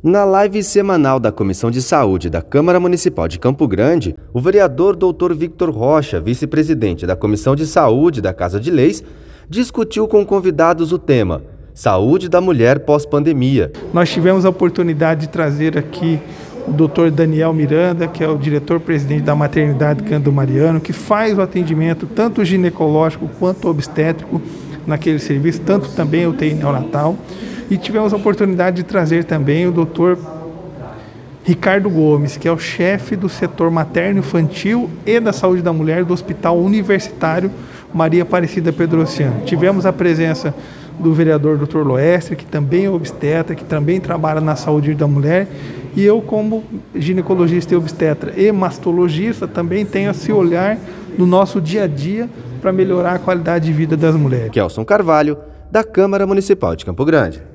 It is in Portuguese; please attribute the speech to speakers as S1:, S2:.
S1: Na live semanal da Comissão de Saúde da Câmara Municipal de Campo Grande, o vereador Dr. Victor Rocha, vice-presidente da Comissão de Saúde da Casa de Leis, discutiu com convidados o tema Saúde da Mulher pós-pandemia.
S2: Nós tivemos a oportunidade de trazer aqui o Dr. Daniel Miranda, que é o diretor-presidente da Maternidade Cândido Mariano, que faz o atendimento tanto ginecológico quanto obstétrico naquele serviço, tanto também o TI neonatal. E tivemos a oportunidade de trazer também o doutor Ricardo Gomes, que é o chefe do setor materno-infantil e da saúde da mulher do Hospital Universitário Maria Aparecida Pedrociano. Tivemos a presença do vereador Dr. Loestre, que também é obstetra, que também trabalha na saúde da mulher, e eu, como ginecologista e obstetra e mastologista, também tenho esse olhar no nosso dia a dia para melhorar a qualidade de vida das mulheres.
S1: Kelson Carvalho, da Câmara Municipal de Campo Grande.